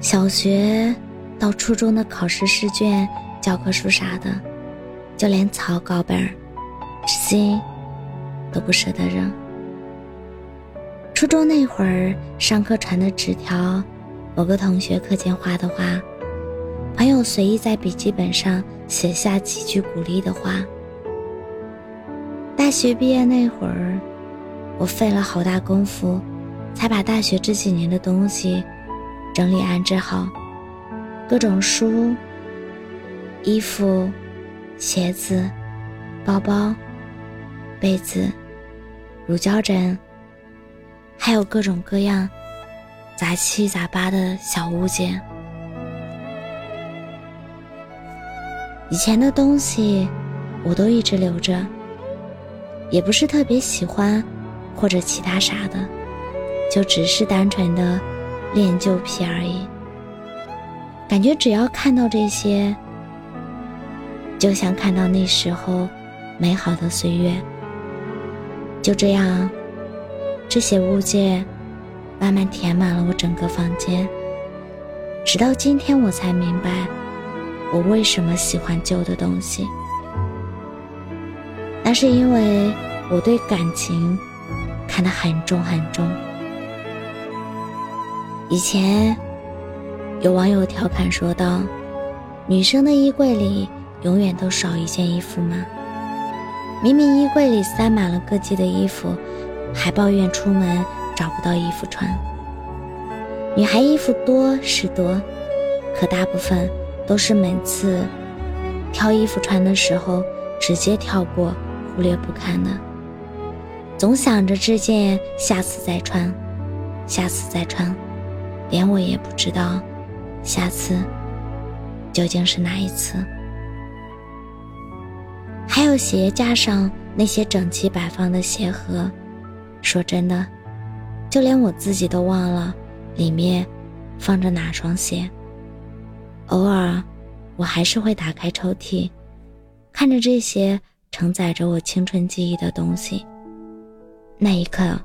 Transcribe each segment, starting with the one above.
小学到初中的考试试卷、教科书啥的，就连草稿本儿，至今都不舍得扔。初中那会儿，上课传的纸条，某个同学课间画的画，朋友随意在笔记本上写下几句鼓励的话。大学毕业那会儿，我费了好大功夫，才把大学这几年的东西。整理安置好，各种书、衣服、鞋子、包包、被子、乳胶枕，还有各种各样杂七杂八的小物件。以前的东西我都一直留着，也不是特别喜欢或者其他啥的，就只是单纯的。练旧皮而已，感觉只要看到这些，就像看到那时候美好的岁月。就这样，这些物件慢慢填满了我整个房间。直到今天，我才明白我为什么喜欢旧的东西。那是因为我对感情看得很重很重。以前，有网友调侃说道：“女生的衣柜里永远都少一件衣服吗？明明衣柜里塞满了各季的衣服，还抱怨出门找不到衣服穿。女孩衣服多是多，可大部分都是每次挑衣服穿的时候直接跳过、忽略不看的，总想着这件下次再穿，下次再穿。”连我也不知道，下次究竟是哪一次。还有鞋架上那些整齐摆放的鞋盒，说真的，就连我自己都忘了里面放着哪双鞋。偶尔，我还是会打开抽屉，看着这些承载着我青春记忆的东西，那一刻，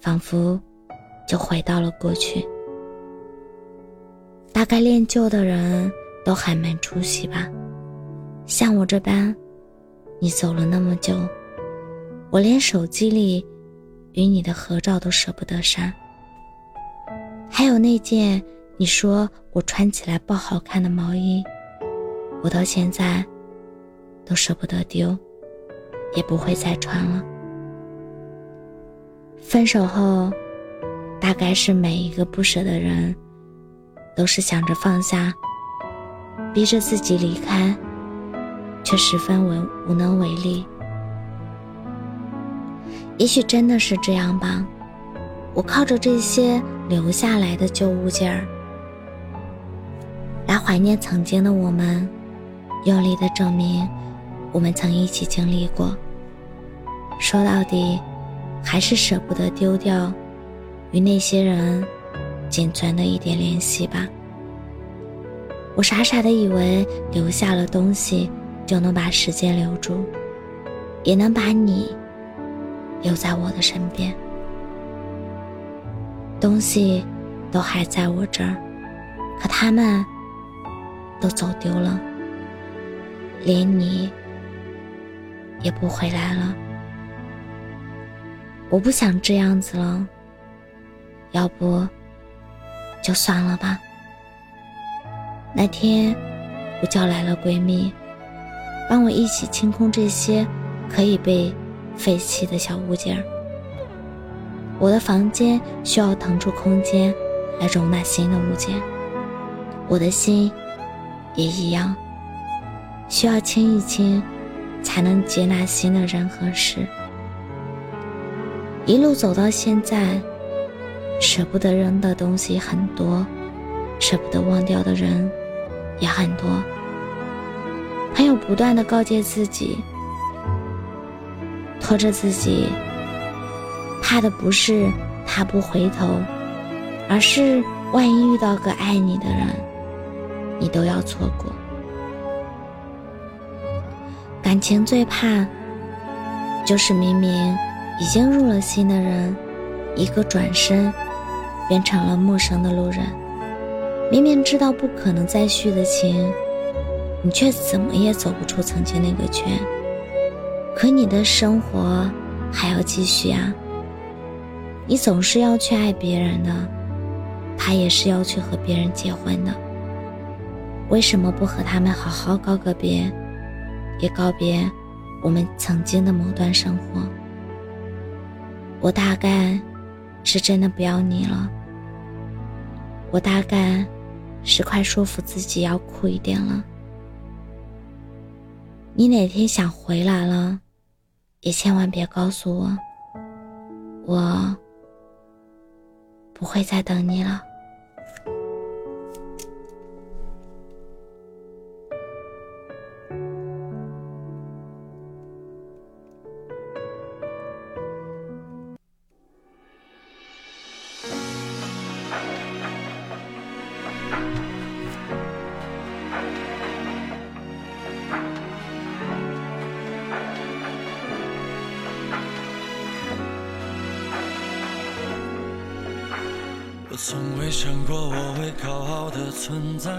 仿佛就回到了过去。大概练就的人都很没出息吧，像我这般，你走了那么久，我连手机里与你的合照都舍不得删。还有那件你说我穿起来不好看的毛衣，我到现在都舍不得丢，也不会再穿了。分手后，大概是每一个不舍的人。都是想着放下，逼着自己离开，却十分为无能为力。也许真的是这样吧，我靠着这些留下来的旧物件儿，来怀念曾经的我们，用力的证明我们曾一起经历过。说到底，还是舍不得丢掉与那些人。仅存的一点联系吧。我傻傻的以为留下了东西就能把时间留住，也能把你留在我的身边。东西都还在我这儿，可他们都走丢了，连你也不回来了。我不想这样子了，要不？就算了吧。那天，我叫来了闺蜜，帮我一起清空这些可以被废弃的小物件。我的房间需要腾出空间来容纳新的物件，我的心也一样，需要清一清，才能接纳新的人和事。一路走到现在，舍不得扔的东西很多，舍不得忘掉的人也很多。还有不断的告诫自己，拖着自己，怕的不是他不回头，而是万一遇到个爱你的人，你都要错过。感情最怕，就是明明已经入了心的人，一个转身，变成了陌生的路人。明明知道不可能再续的情，你却怎么也走不出曾经那个圈。可你的生活还要继续啊！你总是要去爱别人的，他也是要去和别人结婚的。为什么不和他们好好告个别？也告别我们曾经的某段生活。我大概是真的不要你了。我大概是快说服自己要苦一点了。你哪天想回来了，也千万别告诉我，我不会再等你了。我从未想过我会高傲的存在，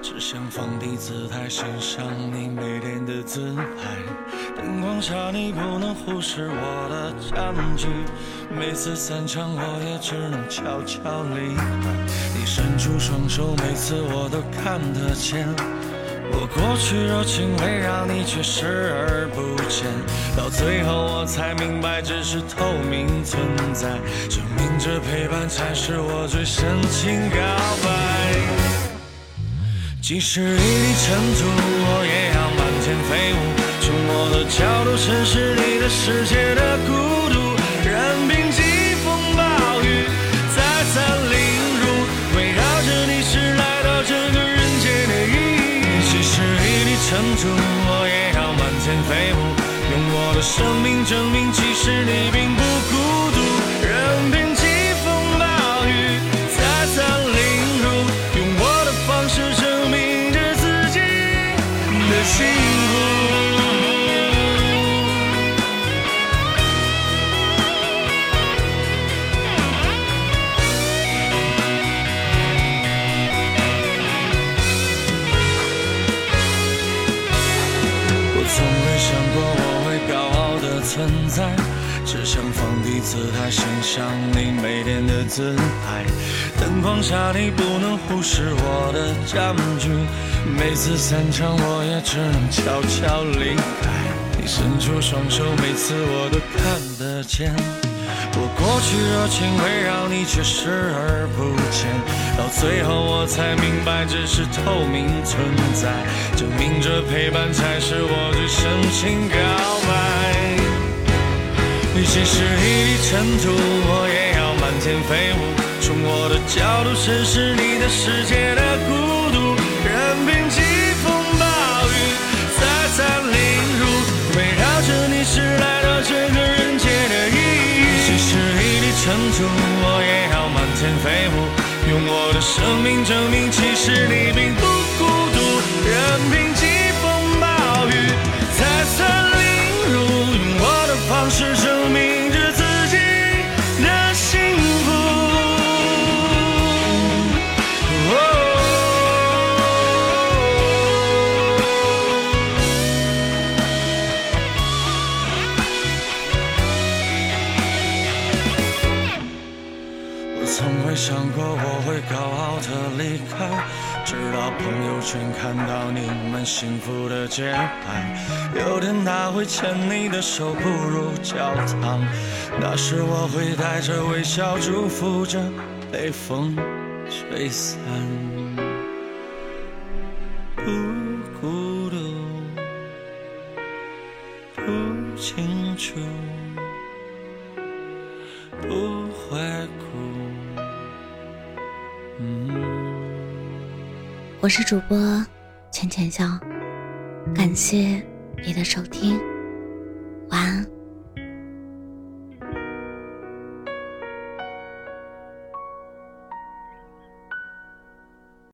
只想放低姿态欣赏你每天的姿态。灯光下你不能忽视我的占据，每次散场我也只能悄悄离开。你伸出双手，每次我都看得见。我过去热情围绕你，却视而不见。到最后我才明白，只是透明存在，证明着陪伴才是我最深情告白。即使一粒尘土，我也要满天飞舞。从我的角度审视你的世界的孤撑住，我也要满天飞舞，用我的生命证明，其实你并不孤存在，只想放低姿态欣赏你美丽的姿态。灯光下你不能忽视我的占据，每次散场我也只能悄悄离开。你伸出双手，每次我都看得见。我过去热情围绕你，却视而不见。到最后我才明白，只是透明存在，证明着陪伴才是我最深情告白。即使一粒尘土，我也要满天飞舞。从我的角度审视你的世界的孤独，任凭疾风暴雨再三凌辱，围绕着你是来到这个人间的意义。即使一粒尘土，我也要满天飞舞。用我的生命证明，其实你并不孤独。任凭疾风暴雨再三，的方式。证明朋友圈看到你们幸福的节拍。有天他会牵你的手步入教堂，那时我会带着微笑祝福着，被风吹散。不孤独，不清楚，不会哭我是主播浅浅笑，感谢你的收听，晚安。